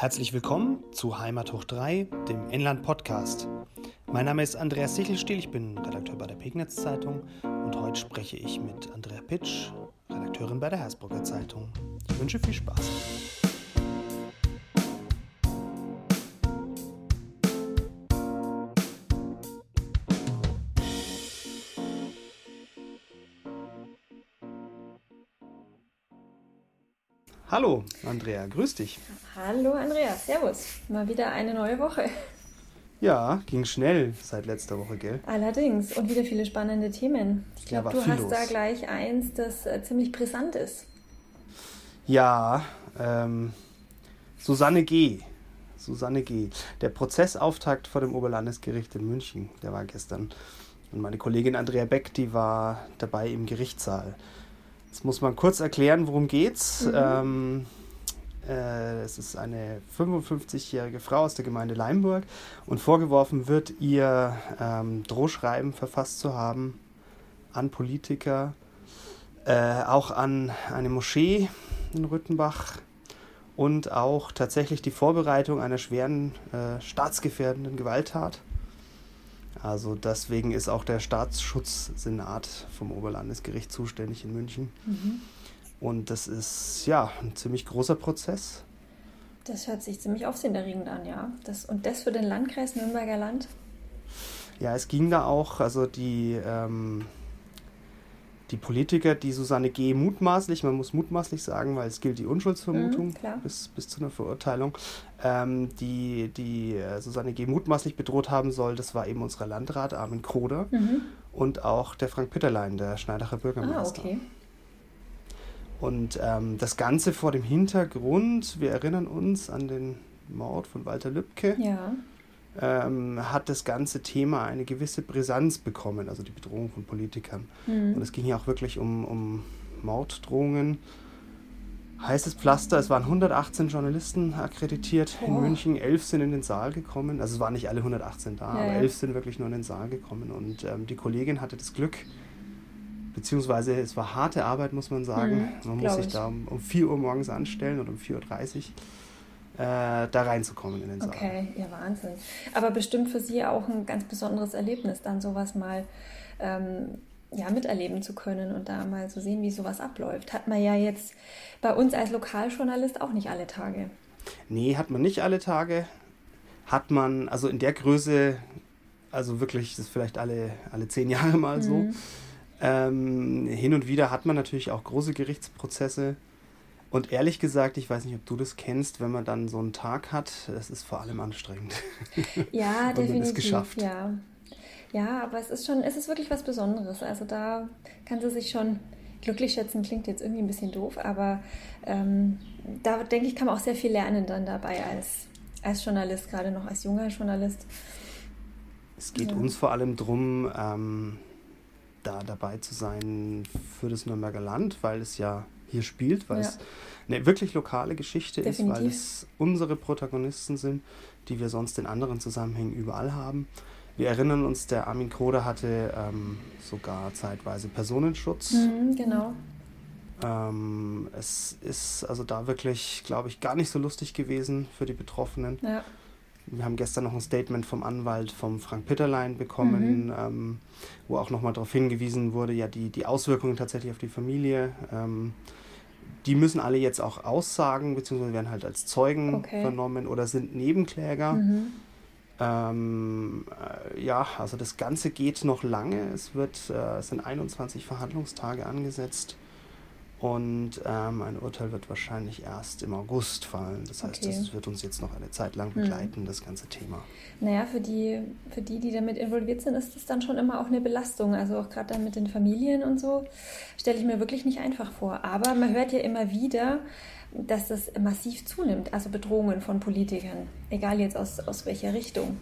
Herzlich willkommen zu Heimat hoch 3, dem Inland Podcast. Mein Name ist Andreas Sichelstiel, ich bin Redakteur bei der Pegnitz Zeitung und heute spreche ich mit Andrea Pitsch, Redakteurin bei der Hersbrucker Zeitung. Ich wünsche viel Spaß. Hallo Andrea, grüß dich. Hallo Andrea, servus. Mal wieder eine neue Woche. Ja, ging schnell seit letzter Woche, gell? Allerdings. Und wieder viele spannende Themen. Ich glaube, Ja, du hast viel da los. gleich eins, das äh, ziemlich brisant ist. Ja, ähm, Susanne G. Susanne G. Der Prozessauftakt vor dem Oberlandesgericht in München, der war gestern. Und meine Kollegin Andrea Beck, die war dabei im Gerichtssaal. Jetzt muss man kurz erklären, worum geht's. Ähm, äh, es ist eine 55-jährige Frau aus der Gemeinde Leimburg und vorgeworfen wird, ihr ähm, Drohschreiben verfasst zu haben an Politiker, äh, auch an eine Moschee in Rüttenbach und auch tatsächlich die Vorbereitung einer schweren äh, staatsgefährdenden Gewalttat. Also deswegen ist auch der Staatsschutzsenat vom Oberlandesgericht zuständig in München. Und das ist ja ein ziemlich großer Prozess. Das hört sich ziemlich aufsehenerregend an, ja. Das, und das für den Landkreis Nürnberger Land? Ja, es ging da auch, also die, ähm, die Politiker, die Susanne G. mutmaßlich, man muss mutmaßlich sagen, weil es gilt die Unschuldsvermutung Mhm, bis, bis zu einer Verurteilung, ähm, die, die äh, Susanne G. mutmaßlich bedroht haben soll, das war eben unser Landrat Armin Kroder Mhm. und auch der Frank Pitterlein, der Schneidacher Ah, Bürgermeister. okay. Und ähm, das Ganze vor dem Hintergrund, wir erinnern uns an den Mord von Walter Lübcke, Ja. Ähm, hat das ganze Thema eine gewisse Brisanz bekommen, also die Bedrohung von Politikern. Und Mhm. es ging ja auch wirklich um, um Morddrohungen. Heißes Pflaster, es waren 118 Journalisten akkreditiert in Boah. München, elf sind in den Saal gekommen. Also es waren nicht alle 118 da, Ja, aber ja. elf sind wirklich nur in den Saal gekommen. Und ähm, die Kollegin hatte das Glück, beziehungsweise es war harte Arbeit, muss man sagen. Mhm, man muss sich ich. da um, um 4 Uhr morgens anstellen oder um 4.30 Uhr da reinzukommen in den Saal. Okay, ja, Wahnsinn. Aber bestimmt für Sie auch ein ganz besonderes Erlebnis, dann sowas mal ähm, ja, miterleben zu können und da mal zu sehen, wie sowas abläuft. Hat man ja jetzt bei uns als Lokaljournalist auch nicht alle Tage. Nee, hat man nicht alle Tage. Hat man, also in der Größe, also wirklich, das ist vielleicht alle, alle zehn Jahre mal so. Mhm. Ähm, hin und wieder hat man natürlich auch große Gerichtsprozesse. Und ehrlich gesagt, ich weiß nicht, ob du das kennst, wenn man dann so einen Tag hat, das ist vor allem anstrengend. Ja, Und man ist definitiv. geschafft. Ja. ja, aber es ist schon, es ist wirklich was Besonderes. Also da kann sie sich schon glücklich schätzen, klingt jetzt irgendwie ein bisschen doof, aber ähm, da denke ich, kann man auch sehr viel lernen dann dabei als, als Journalist, gerade noch als junger Journalist. Es geht Ja. uns vor allem darum, ähm, da dabei zu sein für das Nürnberger Land, weil es ja hier spielt, weil Ja. es eine wirklich lokale Geschichte ist, weil Definitiv. es unsere Protagonisten sind, die wir sonst in anderen Zusammenhängen überall haben. Wir erinnern uns, der Armin Kroder hatte ähm, sogar zeitweise Personenschutz. Mhm, genau. Ähm, es ist also da wirklich, glaube ich, gar nicht so lustig gewesen für die Betroffenen. Ja. Wir haben gestern noch ein Statement vom Anwalt vom Frank Pitterlein bekommen, Mhm. ähm, wo auch nochmal darauf hingewiesen wurde, ja, die, die Auswirkungen tatsächlich auf die Familie. Ähm, die müssen alle jetzt auch aussagen, beziehungsweise werden halt als Zeugen Okay. vernommen oder sind Nebenkläger. Mhm. Ähm, äh, ja, also das Ganze geht noch lange. Es, wird, äh, es sind 21 Verhandlungstage angesetzt. Und ähm, ein Urteil wird wahrscheinlich erst im August fallen. Das heißt, Okay. das wird uns jetzt noch eine Zeit lang Mhm. begleiten, das ganze Thema. Naja, für die, für die, die damit involviert sind, ist das dann schon immer auch eine Belastung. Also auch gerade dann mit den Familien und so, stelle ich mir wirklich nicht einfach vor. Aber man hört ja immer wieder, dass das massiv zunimmt, also Bedrohungen von Politikern, egal jetzt aus, aus welcher Richtung.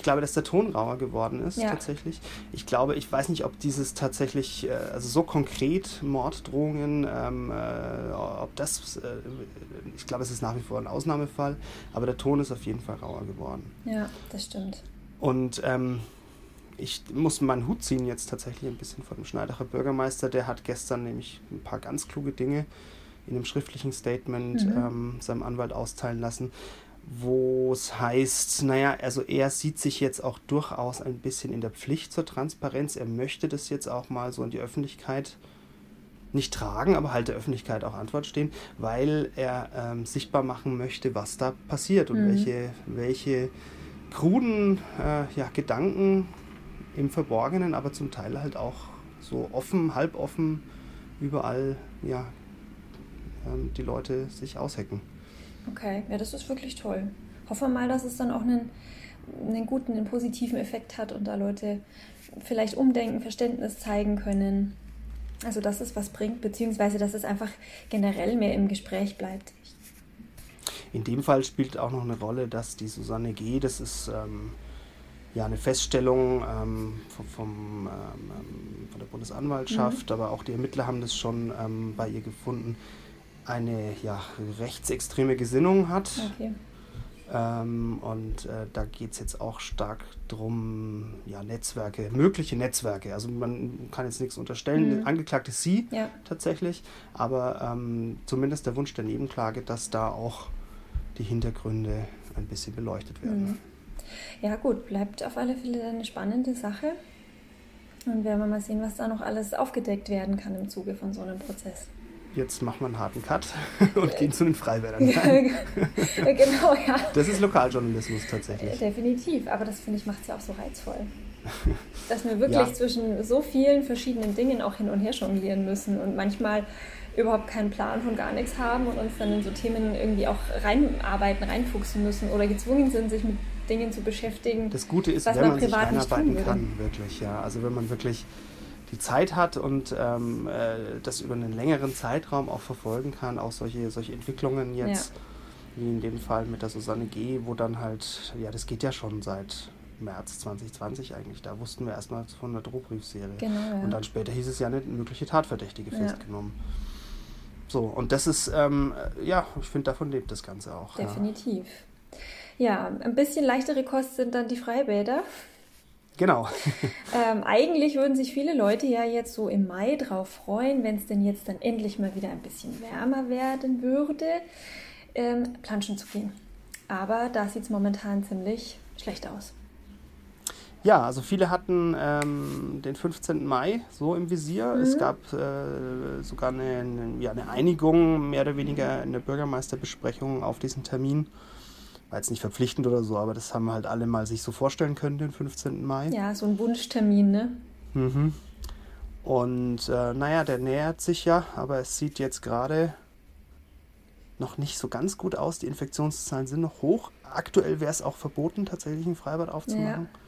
Ich glaube, dass der Ton rauer geworden ist, Ja. tatsächlich. Ich glaube, ich weiß nicht, ob dieses tatsächlich, äh, also so konkret Morddrohungen, ähm, äh, ob das, äh, ich glaube, es ist nach wie vor ein Ausnahmefall, aber der Ton ist auf jeden Fall rauer geworden. Ja, das stimmt. Und ähm, ich muss meinen Hut ziehen jetzt tatsächlich ein bisschen vor dem Schneidacher Bürgermeister. Der hat gestern nämlich ein paar ganz kluge Dinge in einem schriftlichen Statement Mhm. ähm, seinem Anwalt austeilen lassen. Wo es heißt, naja, also er sieht sich jetzt auch durchaus ein bisschen in der Pflicht zur Transparenz. Er möchte das jetzt auch mal so in die Öffentlichkeit nicht tragen, aber halt der Öffentlichkeit auch Antwort stehen, weil er ähm, sichtbar machen möchte, was da passiert und mhm. welche, welche kruden äh, ja, Gedanken im Verborgenen, aber zum Teil halt auch so offen, halboffen überall ja, ähm, die Leute sich aushecken. Okay, ja, das ist wirklich toll. Hoffen wir mal, dass es dann auch einen, einen guten, einen positiven Effekt hat und da Leute vielleicht umdenken, Verständnis zeigen können. Also, dass es was bringt, beziehungsweise dass es einfach generell mehr im Gespräch bleibt. In dem Fall spielt auch noch eine Rolle, dass die Susanne G., das ist ähm, ja eine Feststellung ähm, vom, vom ähm, von der Bundesanwaltschaft, mhm. aber auch die Ermittler haben das schon ähm, bei ihr gefunden, eine ja, rechtsextreme Gesinnung hat. Okay. Ähm, und äh, da geht es jetzt auch stark darum, ja, Netzwerke, mögliche Netzwerke. Also man kann jetzt nichts unterstellen. Mhm. Angeklagt ist sie ja. tatsächlich, aber ähm, zumindest der Wunsch der Nebenklage, dass da auch die Hintergründe ein bisschen beleuchtet werden. Mhm. Ja gut, bleibt auf alle Fälle eine spannende Sache. Und werden wir mal sehen, was da noch alles aufgedeckt werden kann im Zuge von so einem Prozess jetzt machen wir einen harten Cut und gehen zu den Freiwäldern. genau, ja. Das ist Lokaljournalismus tatsächlich. Definitiv, aber das finde ich macht es ja auch so reizvoll. Dass wir wirklich ja. zwischen so vielen verschiedenen Dingen auch hin und her jonglieren müssen und manchmal überhaupt keinen Plan von gar nichts haben und uns dann in so Themen irgendwie auch reinarbeiten, reinfuchsen müssen oder gezwungen sind, sich mit Dingen zu beschäftigen. Das Gute ist, wenn man, man sich reinarbeiten kann, wirklich, ja. Also wenn man wirklich die Zeit hat und ähm, äh, das über einen längeren Zeitraum auch verfolgen kann, auch solche, solche Entwicklungen jetzt, ja. wie in dem Fall mit der Susanne G., wo dann halt, ja, das geht ja schon seit März 2020 eigentlich, da wussten wir erstmal von der Drohbriefserie. Genau, ja. Und dann später hieß es ja eine mögliche Tatverdächtige ja. festgenommen. So, und das ist, ähm, ja, ich finde, davon lebt das Ganze auch. Definitiv. Ja. ja, ein bisschen leichtere Kost sind dann die Freibäder. Genau. ähm, eigentlich würden sich viele Leute ja jetzt so im Mai drauf freuen, wenn es denn jetzt dann endlich mal wieder ein bisschen wärmer werden würde, ähm, planschen zu gehen. Aber da sieht es momentan ziemlich schlecht aus. Ja, also viele hatten ähm, den 15. Mai so im Visier. Mhm. Es gab äh, sogar eine, eine, ja, eine Einigung, mehr oder weniger in der Bürgermeisterbesprechung auf diesen Termin war jetzt nicht verpflichtend oder so, aber das haben halt alle mal sich so vorstellen können, den 15. Mai. Ja, so ein Wunschtermin, ne? Mhm. Und äh, naja, der nähert sich ja, aber es sieht jetzt gerade noch nicht so ganz gut aus. Die Infektionszahlen sind noch hoch. Aktuell wäre es auch verboten, tatsächlich ein Freibad aufzumachen. Ja.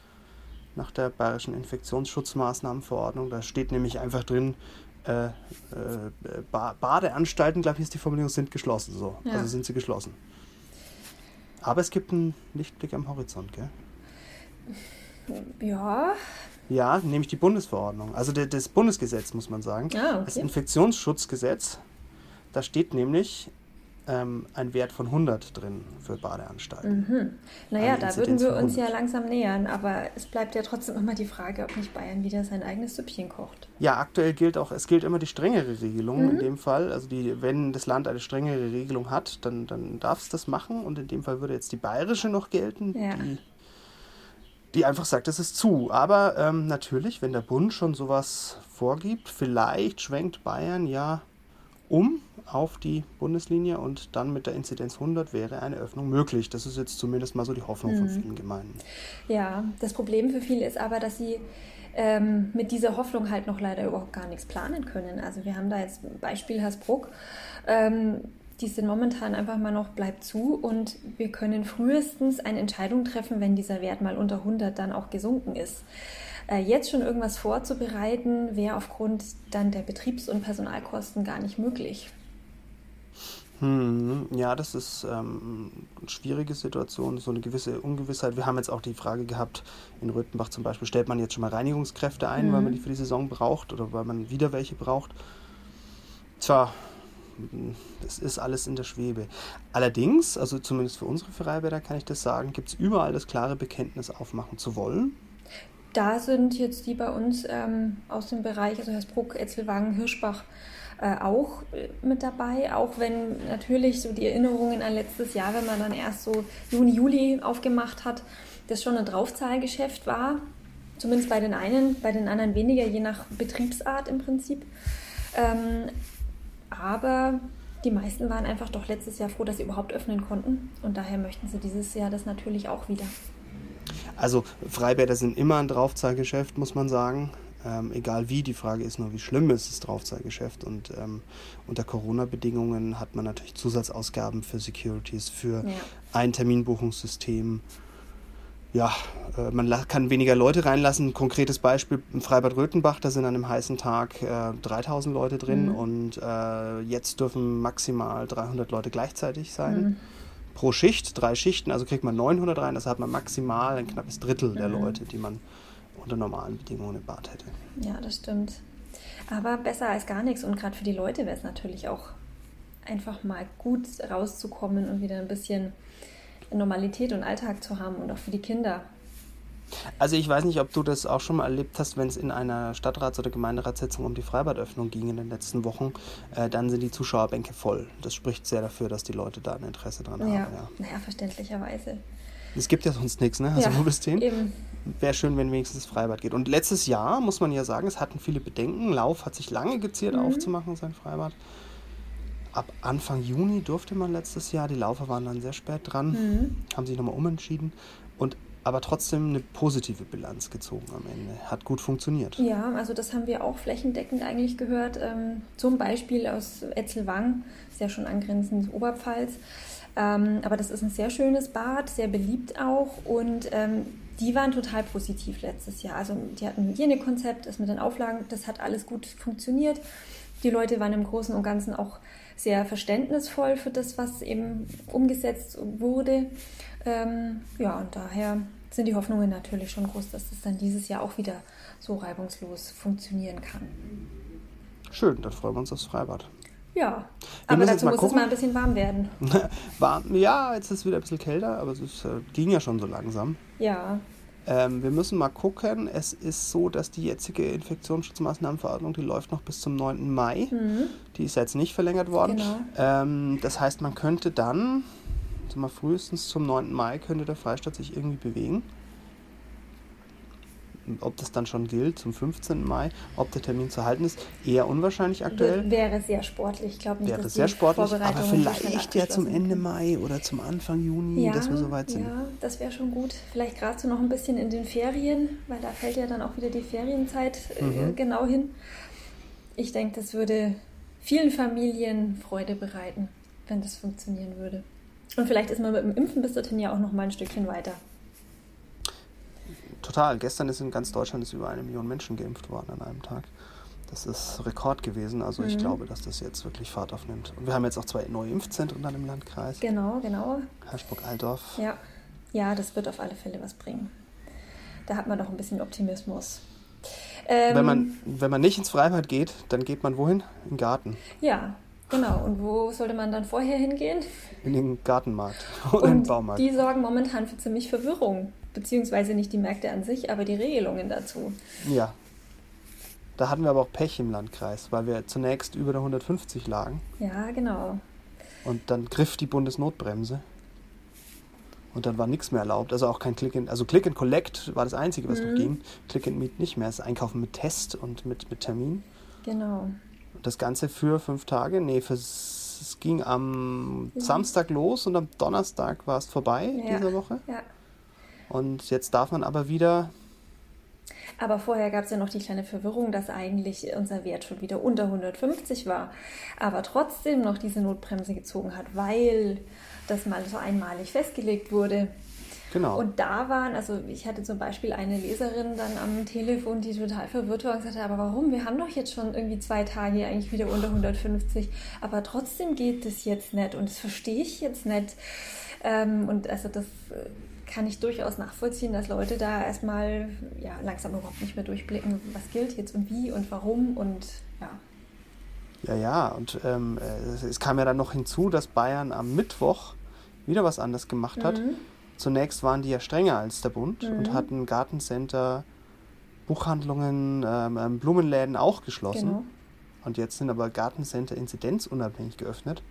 Nach der bayerischen Infektionsschutzmaßnahmenverordnung. Da steht nämlich einfach drin, äh, äh, Badeanstalten, glaube ich, ist die Formulierung, sind geschlossen. So. Ja. Also sind sie geschlossen. Aber es gibt einen Lichtblick am Horizont, gell? Ja. Ja, nämlich die Bundesverordnung. Also das Bundesgesetz, muss man sagen. Ah, okay. Das Infektionsschutzgesetz. Da steht nämlich, ähm, ein Wert von 100 drin für Badeanstalten. Mhm. Naja, da würden wir uns ja langsam nähern, aber es bleibt ja trotzdem immer die Frage, ob nicht Bayern wieder sein eigenes Süppchen kocht. Ja, aktuell gilt auch, es gilt immer die strengere Regelung mhm. in dem Fall. Also die, wenn das Land eine strengere Regelung hat, dann, dann darf es das machen und in dem Fall würde jetzt die bayerische noch gelten, ja. die, die einfach sagt, das ist zu. Aber ähm, natürlich, wenn der Bund schon sowas vorgibt, vielleicht schwenkt Bayern ja um auf die Bundeslinie und dann mit der Inzidenz 100 wäre eine Öffnung möglich. Das ist jetzt zumindest mal so die Hoffnung mhm. von vielen Gemeinden. Ja, das Problem für viele ist aber, dass sie ähm, mit dieser Hoffnung halt noch leider überhaupt gar nichts planen können. Also wir haben da jetzt Beispiel Hasbruck. Ähm, die sind momentan einfach mal noch bleibt zu und wir können frühestens eine Entscheidung treffen, wenn dieser Wert mal unter 100 dann auch gesunken ist. Äh, jetzt schon irgendwas vorzubereiten, wäre aufgrund dann der Betriebs- und Personalkosten gar nicht möglich. Hm, ja, das ist ähm, eine schwierige Situation, so eine gewisse Ungewissheit. Wir haben jetzt auch die Frage gehabt, in Röthenbach zum Beispiel, stellt man jetzt schon mal Reinigungskräfte ein, mhm. weil man die für die Saison braucht oder weil man wieder welche braucht? Tja, das ist alles in der Schwebe. Allerdings, also zumindest für unsere Freibäder kann ich das sagen, gibt es überall das klare Bekenntnis, aufmachen zu wollen da sind jetzt die bei uns ähm, aus dem Bereich, also Hersbruck, Etzelwagen, Hirschbach, äh, auch äh, mit dabei, auch wenn natürlich so die Erinnerungen an letztes Jahr, wenn man dann erst so Juni, Juli aufgemacht hat, das schon ein Draufzahlgeschäft war. Zumindest bei den einen, bei den anderen weniger, je nach Betriebsart im Prinzip. Ähm, aber die meisten waren einfach doch letztes Jahr froh, dass sie überhaupt öffnen konnten. Und daher möchten sie dieses Jahr das natürlich auch wieder. Also Freibäder sind immer ein Draufzahlgeschäft, muss man sagen. Ähm, egal wie, die Frage ist nur, wie schlimm ist das Draufzahlgeschäft. Und ähm, unter Corona-Bedingungen hat man natürlich Zusatzausgaben für Securities, für ja. ein Terminbuchungssystem. Ja, äh, man kann weniger Leute reinlassen. Ein konkretes Beispiel im Freibad Röthenbach, da sind an einem heißen Tag äh, 3000 Leute drin mhm. und äh, jetzt dürfen maximal 300 Leute gleichzeitig sein. Mhm pro Schicht, drei Schichten, also kriegt man 900 rein, das hat man maximal ein knappes Drittel mhm. der Leute, die man unter normalen Bedingungen im Bad hätte. Ja, das stimmt. Aber besser als gar nichts und gerade für die Leute wäre es natürlich auch einfach mal gut rauszukommen und wieder ein bisschen Normalität und Alltag zu haben und auch für die Kinder. Also ich weiß nicht, ob du das auch schon mal erlebt hast, wenn es in einer Stadtrats- oder Gemeinderatssitzung um die Freibadöffnung ging in den letzten Wochen, äh, dann sind die Zuschauerbänke voll. Das spricht sehr dafür, dass die Leute da ein Interesse dran ja. haben. Ja, naja, verständlicherweise. Es gibt ja sonst nichts, ne? Also ja, wo bist hin? Wäre schön, wenn wenigstens das Freibad geht. Und letztes Jahr, muss man ja sagen, es hatten viele Bedenken. Lauf hat sich lange geziert, mhm. aufzumachen, sein Freibad. Ab Anfang Juni durfte man letztes Jahr. Die Laufer waren dann sehr spät dran, mhm. haben sich nochmal umentschieden. Und aber trotzdem eine positive Bilanz gezogen am Ende. Hat gut funktioniert. Ja, also das haben wir auch flächendeckend eigentlich gehört. Ähm, zum Beispiel aus Etzelwang, ist ja schon angrenzend Oberpfalz. Ähm, aber das ist ein sehr schönes Bad, sehr beliebt auch und ähm, die waren total positiv letztes Jahr. Also die hatten ein Hygienekonzept, das mit den Auflagen, das hat alles gut funktioniert. Die Leute waren im Großen und Ganzen auch sehr verständnisvoll für das, was eben umgesetzt wurde. Ähm, ja, und daher sind die Hoffnungen natürlich schon groß, dass das dann dieses Jahr auch wieder so reibungslos funktionieren kann. Schön, dann freuen wir uns aufs Freibad. Ja, wir aber dazu muss gucken. es mal ein bisschen warm werden. warm, ja, jetzt ist es wieder ein bisschen kälter, aber es ist, äh, ging ja schon so langsam. Ja. Ähm, wir müssen mal gucken. Es ist so, dass die jetzige Infektionsschutzmaßnahmenverordnung, die läuft noch bis zum 9. Mai. Mhm. Die ist jetzt nicht verlängert worden. Genau. Ähm, das heißt, man könnte dann, also mal frühestens zum 9. Mai, könnte der Freistaat sich irgendwie bewegen ob das dann schon gilt zum 15. Mai, ob der Termin zu halten ist, eher unwahrscheinlich aktuell. Wäre sehr sportlich, ich glaube nicht, Wäre dass sehr sportlich, aber vielleicht ja zum Ende Mai oder zum Anfang Juni, ja, dass wir soweit sind. Ja, das wäre schon gut. Vielleicht gerade so noch ein bisschen in den Ferien, weil da fällt ja dann auch wieder die Ferienzeit äh, mhm. genau hin. Ich denke, das würde vielen Familien Freude bereiten, wenn das funktionieren würde. Und vielleicht ist man mit dem Impfen bis dorthin ja auch noch mal ein Stückchen weiter. Total. Gestern ist in ganz Deutschland ist über eine Million Menschen geimpft worden an einem Tag. Das ist Rekord gewesen. Also mhm. ich glaube, dass das jetzt wirklich Fahrt aufnimmt. Und wir haben jetzt auch zwei neue Impfzentren dann im Landkreis. Genau, genau. Herschburg-Altdorf. Ja. ja, das wird auf alle Fälle was bringen. Da hat man doch ein bisschen Optimismus. Ähm, wenn, man, wenn man nicht ins Freibad geht, dann geht man wohin? In den Garten. Ja, Genau, und wo sollte man dann vorher hingehen? In den Gartenmarkt oder in den Baumarkt. Die sorgen momentan für ziemlich Verwirrung, beziehungsweise nicht die Märkte an sich, aber die Regelungen dazu. Ja. Da hatten wir aber auch Pech im Landkreis, weil wir zunächst über der 150 lagen. Ja, genau. Und dann griff die Bundesnotbremse. Und dann war nichts mehr erlaubt. Also auch kein Click and, also Click and Collect war das Einzige, was mhm. noch ging. Click and Meet nicht mehr. Das Einkaufen mit Test und mit, mit Termin. Genau das Ganze für fünf Tage. Nee, es ging am ja. Samstag los und am Donnerstag war es vorbei ja. dieser Woche. Ja. Und jetzt darf man aber wieder. Aber vorher gab es ja noch die kleine Verwirrung, dass eigentlich unser Wert schon wieder unter 150 war, aber trotzdem noch diese Notbremse gezogen hat, weil das mal so einmalig festgelegt wurde. Genau. Und da waren, also ich hatte zum Beispiel eine Leserin dann am Telefon, die total verwirrt war und sagte, aber warum? Wir haben doch jetzt schon irgendwie zwei Tage eigentlich wieder unter 150, aber trotzdem geht das jetzt nicht und das verstehe ich jetzt nicht. Ähm, und also das äh, kann ich durchaus nachvollziehen, dass Leute da erstmal ja, langsam überhaupt nicht mehr durchblicken, was gilt jetzt und wie und warum und ja. Ja, ja, und ähm, es kam ja dann noch hinzu, dass Bayern am Mittwoch wieder was anderes gemacht hat. Mhm. Zunächst waren die ja strenger als der Bund mhm. und hatten Gartencenter, Buchhandlungen, ähm, ähm, Blumenläden auch geschlossen. Genau. Und jetzt sind aber Gartencenter inzidenzunabhängig geöffnet.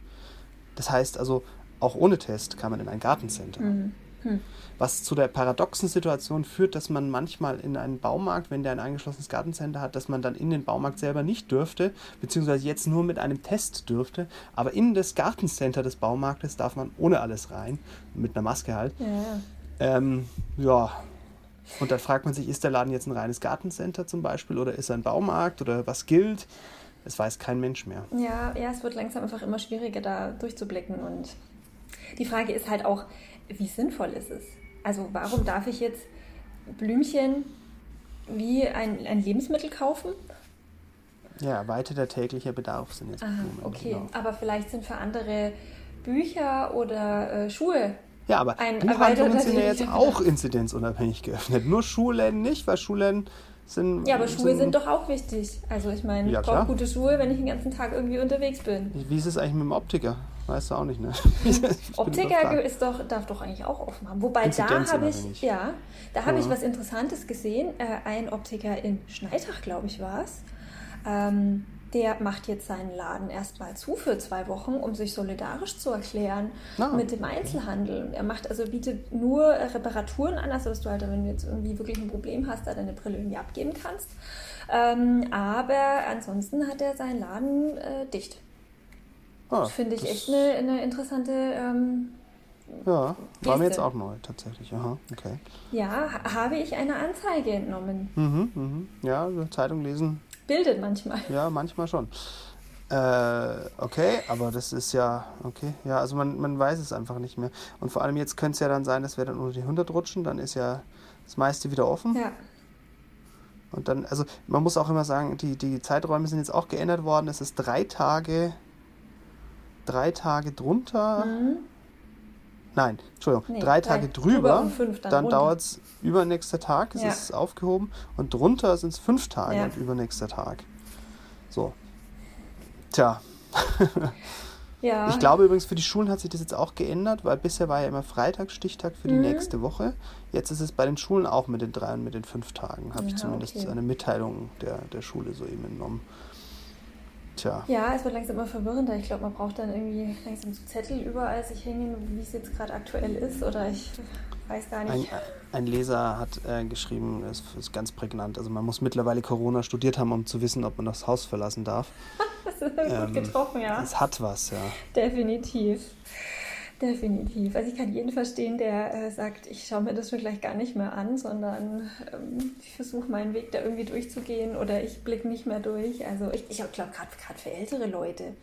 Das heißt also, auch ohne Test kann man in ein Gartencenter. Mhm. Hm. Was zu der paradoxen Situation führt, dass man manchmal in einen Baumarkt, wenn der ein eingeschlossenes Gartencenter hat, dass man dann in den Baumarkt selber nicht dürfte, beziehungsweise jetzt nur mit einem Test dürfte, aber in das Gartencenter des Baumarktes darf man ohne alles rein, mit einer Maske halt. Ja. Ähm, ja. Und dann fragt man sich, ist der Laden jetzt ein reines Gartencenter zum Beispiel oder ist er ein Baumarkt oder was gilt? Es weiß kein Mensch mehr. Ja, ja, es wird langsam einfach immer schwieriger, da durchzublicken. Und die Frage ist halt auch, wie sinnvoll ist es? Also warum darf ich jetzt Blümchen wie ein, ein Lebensmittel kaufen? Ja, erweiterter täglicher Bedarf sind jetzt Aha, Blumen. Okay, genau. aber vielleicht sind für andere Bücher oder äh, Schuhe ja, aber ein Buchhandlungen sind ja jetzt auch inzidenzunabhängig geöffnet. Nur Schulläden nicht, weil Schulläden sind. Ja, aber Schuhe sind, sind doch auch wichtig. Also ich meine, ja, ich brauche gute Schuhe, wenn ich den ganzen Tag irgendwie unterwegs bin. Wie ist es eigentlich mit dem Optiker? Weißt du auch nicht, ne? Optiker ist doch, darf doch eigentlich auch offen haben. Wobei da habe ich, ja, da habe ja. ich was Interessantes gesehen. Äh, ein Optiker in Schneitach, glaube ich, war es. Ähm, der macht jetzt seinen Laden erstmal zu für zwei Wochen, um sich solidarisch zu erklären ah. mit dem Einzelhandel. Er macht also bietet nur Reparaturen an, also dass du halt, wenn du jetzt irgendwie wirklich ein Problem hast, da deine Brille irgendwie abgeben kannst. Ähm, aber ansonsten hat er seinen Laden äh, dicht. Ah, Finde ich echt eine, eine interessante. Ähm, ja, war mir jetzt auch neu, tatsächlich. Aha, okay. Ja, habe ich eine Anzeige entnommen. Mhm, mhm. Ja, Zeitung lesen. Bildet manchmal. Ja, manchmal schon. Äh, okay, aber das ist ja, okay, ja, also man, man weiß es einfach nicht mehr. Und vor allem jetzt könnte es ja dann sein, dass wir dann unter die 100 rutschen, dann ist ja das meiste wieder offen. Ja. Und dann, also man muss auch immer sagen, die, die Zeiträume sind jetzt auch geändert worden. Es ist drei Tage drei Tage drunter. Mhm. Nein, Entschuldigung, nee, drei Tage drüber, fünf, dann, dann dauert es übernächster Tag, ist ja. es aufgehoben und drunter sind es fünf Tage ja. und übernächster Tag. So. Tja. ja. Ich glaube übrigens, für die Schulen hat sich das jetzt auch geändert, weil bisher war ja immer Freitag Stichtag für die mhm. nächste Woche. Jetzt ist es bei den Schulen auch mit den drei und mit den fünf Tagen, habe ich zumindest okay. eine Mitteilung der, der Schule soeben entnommen. Tja. Ja, es wird langsam immer verwirrender. Ich glaube, man braucht dann irgendwie langsam so Zettel überall sich hängen, wie es jetzt gerade aktuell ist. Oder ich weiß gar nicht. Ein, ein Leser hat äh, geschrieben, es ist ganz prägnant. Also man muss mittlerweile Corona studiert haben, um zu wissen, ob man das Haus verlassen darf. das ist gut ähm, getroffen, ja. Es hat was, ja. Definitiv. Definitiv. Also ich kann jeden verstehen, der äh, sagt, ich schaue mir das vielleicht gar nicht mehr an, sondern ähm, ich versuche meinen Weg da irgendwie durchzugehen oder ich blicke nicht mehr durch. Also ich, ich glaube, gerade für ältere Leute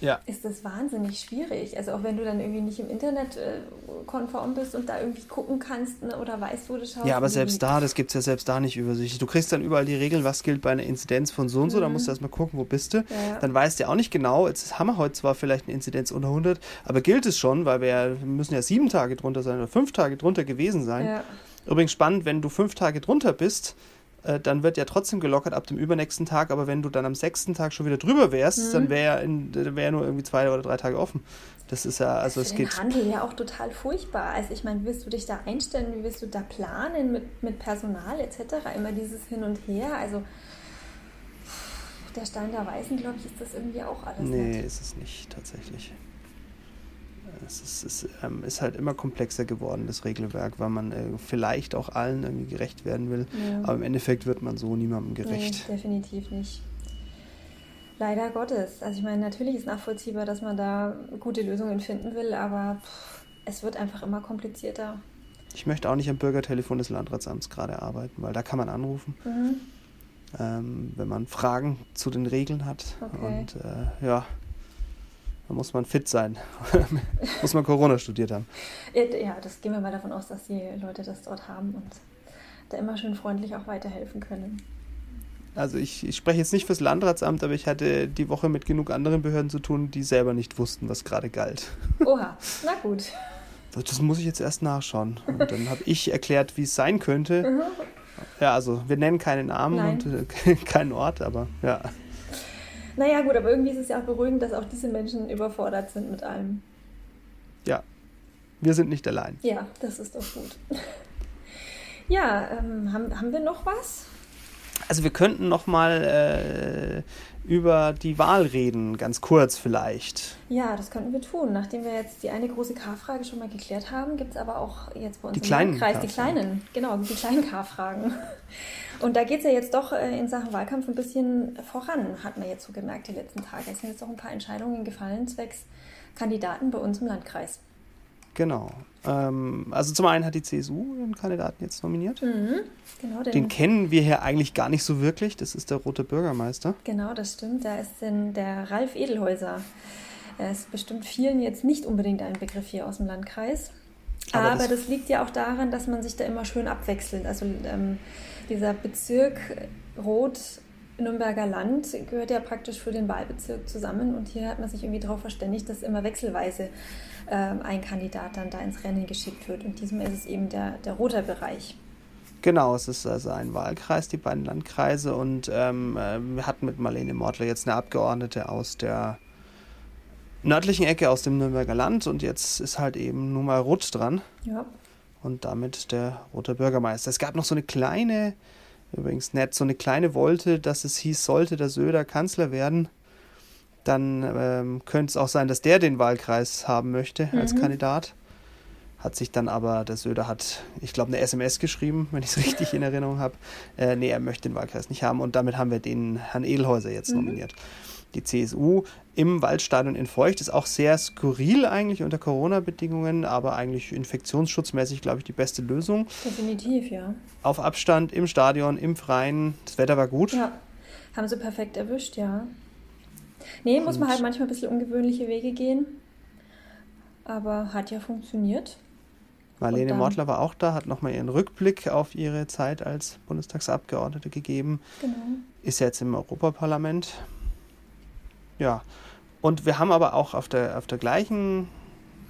ja. ist das wahnsinnig schwierig. Also auch wenn du dann irgendwie nicht im Internet äh, konform bist und da irgendwie gucken kannst ne, oder weißt, wo du schaust. Ja, aber selbst da, das gibt es ja selbst da nicht übersichtlich. Du kriegst dann überall die Regeln, was gilt bei einer Inzidenz von so und so, mhm. da musst du erstmal gucken, wo bist du. Ja. Dann weißt du auch nicht genau, jetzt haben wir heute zwar vielleicht eine Inzidenz unter 100, aber gilt es schon, weil wir, ja, wir müssen ja sieben Tage drunter sein oder fünf Tage drunter gewesen sein. Ja. Übrigens spannend, wenn du fünf Tage drunter bist, äh, dann wird ja trotzdem gelockert ab dem übernächsten Tag, aber wenn du dann am sechsten Tag schon wieder drüber wärst, mhm. dann wäre ja wär nur irgendwie zwei oder drei Tage offen. Das ist ja, also es geht. Handel ja auch total furchtbar. Also ich meine, wie willst du dich da einstellen, wie willst du da planen mit, mit Personal etc.? Immer dieses Hin und Her. Also der Stein der Weißen, glaube ich, ist das irgendwie auch alles. Nee, nicht. ist es nicht tatsächlich es ist, ist, ähm, ist, halt immer komplexer geworden, das Regelwerk, weil man äh, vielleicht auch allen irgendwie gerecht werden will. Ja. Aber im Endeffekt wird man so niemandem gerecht. Nee, definitiv nicht. Leider Gottes. Also ich meine, natürlich ist nachvollziehbar, dass man da gute Lösungen finden will, aber pff, es wird einfach immer komplizierter. Ich möchte auch nicht am Bürgertelefon des Landratsamts gerade arbeiten, weil da kann man anrufen. Mhm. Ähm, wenn man Fragen zu den Regeln hat. Okay. Und äh, ja, da muss man fit sein. muss man Corona studiert haben. Ja, das gehen wir mal davon aus, dass die Leute das dort haben und da immer schön freundlich auch weiterhelfen können. Also ich, ich spreche jetzt nicht fürs Landratsamt, aber ich hatte die Woche mit genug anderen Behörden zu tun, die selber nicht wussten, was gerade galt. Oha, na gut. Das muss ich jetzt erst nachschauen. Und dann habe ich erklärt, wie es sein könnte. Mhm. Ja, also wir nennen keinen Namen Nein. und äh, keinen Ort, aber ja. Naja, gut, aber irgendwie ist es ja auch beruhigend, dass auch diese Menschen überfordert sind mit allem. Ja, wir sind nicht allein. Ja, das ist doch gut. ja, ähm, haben, haben wir noch was? Also wir könnten noch mal äh, über die Wahl reden, ganz kurz vielleicht. Ja, das könnten wir tun. Nachdem wir jetzt die eine große K-Frage schon mal geklärt haben, gibt es aber auch jetzt bei uns die im kleinen Landkreis die kleinen, genau, die kleinen K-Fragen. Und da geht es ja jetzt doch äh, in Sachen Wahlkampf ein bisschen voran, hat man jetzt so gemerkt die letzten Tage. Es sind jetzt doch ein paar Entscheidungen gefallen zwecks Kandidaten bei uns im Landkreis. Genau. Ähm, also zum einen hat die CSU einen Kandidaten jetzt nominiert. Mhm, genau, den, den kennen wir hier eigentlich gar nicht so wirklich. Das ist der rote Bürgermeister. Genau, das stimmt. Da ist denn der Ralf Edelhäuser. Er ist bestimmt vielen jetzt nicht unbedingt ein Begriff hier aus dem Landkreis. Aber, Aber das, das, liegt ja auch daran, dass man sich da immer schön abwechselt. Also ähm, dieser Bezirk Rot Nürnberger Land gehört ja praktisch für den Wahlbezirk zusammen und hier hat man sich irgendwie darauf verständigt, dass immer wechselweise äh, ein Kandidat dann da ins Rennen geschickt wird. Und diesem ist es eben der, der rote Bereich. Genau, es ist also ein Wahlkreis, die beiden Landkreise und ähm, äh, wir hatten mit Marlene Mortler jetzt eine Abgeordnete aus der nördlichen Ecke aus dem Nürnberger Land und jetzt ist halt eben nur mal Rot dran. Ja und damit der rote Bürgermeister. Es gab noch so eine kleine, übrigens nett, so eine kleine Wolte, dass es hieß, sollte der Söder Kanzler werden, dann ähm, könnte es auch sein, dass der den Wahlkreis haben möchte als mhm. Kandidat. Hat sich dann aber, der Söder hat, ich glaube, eine SMS geschrieben, wenn ich es richtig in Erinnerung habe. Äh, nee, er möchte den Wahlkreis nicht haben und damit haben wir den Herrn Edelhäuser jetzt mhm. nominiert die CSU im Waldstadion in Feucht. Ist auch sehr skurril eigentlich unter Corona-Bedingungen, aber eigentlich infektionsschutzmäßig, glaube ich, die beste Lösung. Definitiv, ja. Auf Abstand im Stadion, im Freien. Das Wetter war gut. Ja, haben sie perfekt erwischt, ja. Nee, muss man halt manchmal ein bisschen ungewöhnliche Wege gehen. Aber hat ja funktioniert. Marlene Mortler war auch da, hat nochmal ihren Rückblick auf ihre Zeit als Bundestagsabgeordnete gegeben. Genau. Ist jetzt im Europaparlament. Ja. Und wir haben aber auch auf der, auf der gleichen,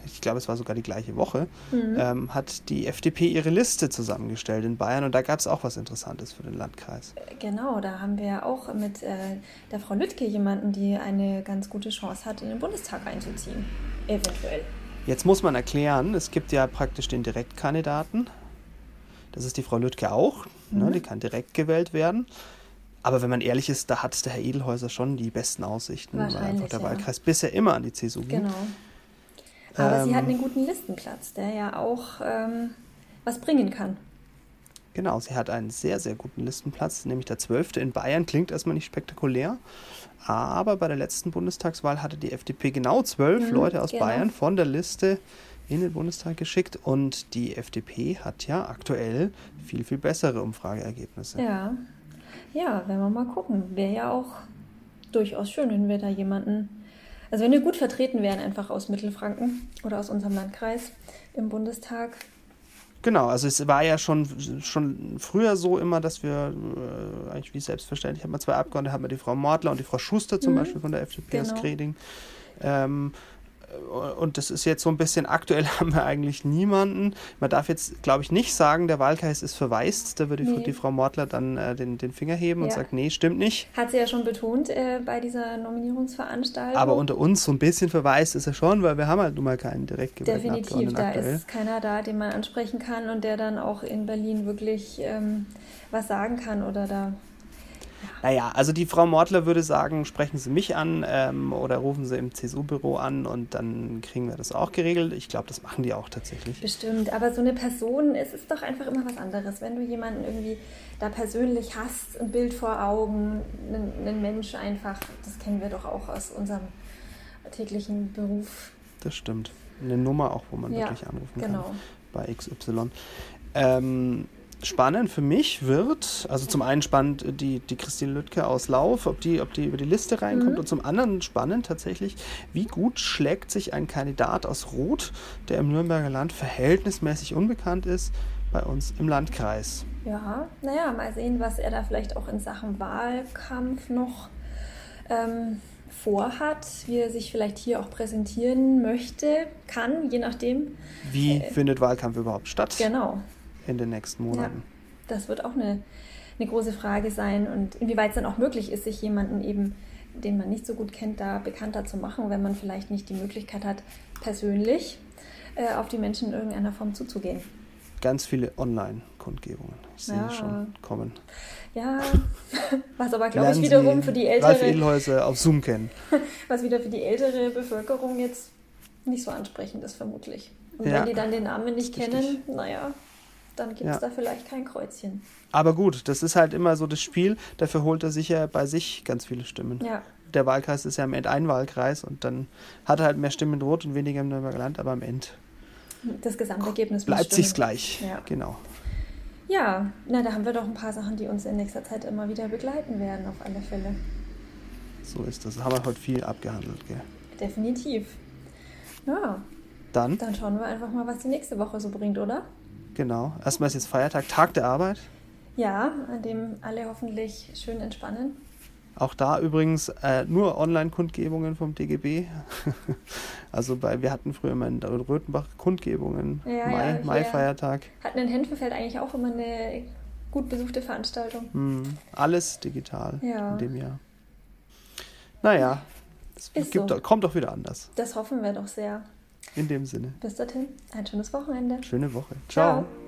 ich glaube, es war sogar die gleiche Woche, mhm. ähm, hat die FDP ihre Liste zusammengestellt in Bayern und da gab es auch was Interessantes für den Landkreis. Genau, da haben wir auch mit äh, der Frau Lüttke jemanden, die eine ganz gute Chance hat, in den Bundestag einzuziehen. Eventuell. Jetzt muss man erklären, es gibt ja praktisch den Direktkandidaten. Das ist die Frau Lüttke auch. Ne, mhm. Ne, die kann direkt gewählt werden. Aber wenn man ehrlich ist, da hat der Herr Edelhäuser schon die besten Aussichten, weil einfach der ja. Wahlkreis bisher immer an die CSU ging. Genau. Aber ähm, sie hat einen guten Listenplatz, der ja auch ähm, was bringen kann. Genau, sie hat einen sehr, sehr guten Listenplatz, nämlich der 12. in Bayern. Klingt erstmal nicht spektakulär, aber bei der letzten Bundestagswahl hatte die FDP genau zwölf mhm, Leute aus genau. Bayern von der Liste in den Bundestag geschickt und die FDP hat ja aktuell viel, viel bessere Umfrageergebnisse. Ja, ja, werden wir mal gucken. Wäre ja auch durchaus schön, wenn wir da jemanden, also wenn wir gut vertreten wären, einfach aus Mittelfranken oder aus unserem Landkreis im Bundestag. Genau, also es war ja schon, schon früher so immer, dass wir äh, eigentlich wie selbstverständlich haben wir zwei Abgeordnete, haben wir die Frau Mordler und die Frau Schuster zum mhm. Beispiel von der FDP genau. aus Greding. Ähm, und das ist jetzt so ein bisschen aktuell haben wir eigentlich niemanden. Man darf jetzt, glaube ich, nicht sagen, der Wahlkreis ist verwaist. Da würde nee. die Frau Mortler dann äh, den, den Finger heben ja. und sagt, nee, stimmt nicht. Hat sie ja schon betont äh, bei dieser Nominierungsveranstaltung. Aber unter uns so ein bisschen verwaist ist er schon, weil wir haben halt nun mal keinen direkt gewählten Definitiv, da aktuell. ist keiner da, den man ansprechen kann und der dann auch in Berlin wirklich ähm, was sagen kann oder da naja, also die Frau Mortler würde sagen, sprechen Sie mich an ähm, oder rufen Sie im CSU-Büro an und dann kriegen wir das auch geregelt. Ich glaube, das machen die auch tatsächlich. Bestimmt, aber so eine Person, es ist doch einfach immer was anderes. Wenn du jemanden irgendwie da persönlich hast, ein Bild vor Augen, einen, einen Mensch einfach, das kennen wir doch auch aus unserem täglichen Beruf. Das stimmt. Eine Nummer auch, wo man ja, wirklich anrufen genau. kann bei XY. Ähm, spannend für mich wird, also zum einen spannend die, die Christine Lüttke aus Lauf, ob die, ob die über die Liste reinkommt mhm. und zum anderen spannend tatsächlich, wie gut schlägt sich ein Kandidat aus Rot, der im Nürnberger Land verhältnismäßig unbekannt ist, bei uns im Landkreis. Ja, naja, mal sehen, was er da vielleicht auch in Sachen Wahlkampf noch ähm, vorhat, wie er sich vielleicht hier auch präsentieren möchte, kann, je nachdem. Wie äh, findet Wahlkampf überhaupt statt? Genau, in den nächsten Monaten. Ja, das wird auch eine, eine große Frage sein und inwieweit es dann auch möglich ist, sich jemanden eben, den man nicht so gut kennt, da bekannter zu machen, wenn man vielleicht nicht die Möglichkeit hat, persönlich äh, auf die Menschen in irgendeiner Form zuzugehen. ganz viele Online-Kundgebungen. Ich sehe Ja. schon kommen. Ja, was aber, glaube ich, wiederum für die Ralf ältere, Edelhäuser auf Zoom kennen. was wieder für die ältere Bevölkerung jetzt nicht so ansprechend ist, vermutlich. Und Ja. wenn die dann den Namen nicht kennen, naja, dann gibt es Ja. da vielleicht kein Kreuzchen. Aber gut, das ist halt immer so das Spiel. Dafür holt er sich ja bei sich ganz viele Stimmen. Ja, Der Wahlkreis ist ja am Ende ein Wahlkreis und dann hat er halt mehr Stimmen in Rot und weniger im Nürnberger Land, aber am Ende das Gesamtergebnis bleibt sich's gleich. Ja. Genau. Ja, na, da haben wir doch ein paar Sachen, die uns in nächster Zeit immer wieder begleiten werden, auf alle Fälle. So ist das. Haben wir heute viel abgehandelt, gell? Definitiv. Ja, Dann, dann schauen wir einfach mal, was die nächste Woche so bringt, oder? Genau. Erstmal ist jetzt Feiertag, Tag der Arbeit. Ja, an dem alle hoffentlich schön entspannen. Auch da übrigens äh, nur Online-Kundgebungen vom DGB. also bei, wir hatten früher immer in Röthenbach Kundgebungen, Ja, Mai, ja. Mai-Feiertag. Hatten in Henfenfeld eigentlich auch immer eine gut besuchte Veranstaltung. Hm, alles digital Ja. in dem Jahr. Naja, es gibt, so. kommt doch wieder anders. Das hoffen wir doch sehr. In dem Sinne. Bis dorthin, ein schönes Wochenende. Schöne Woche. Ciao. Ciao.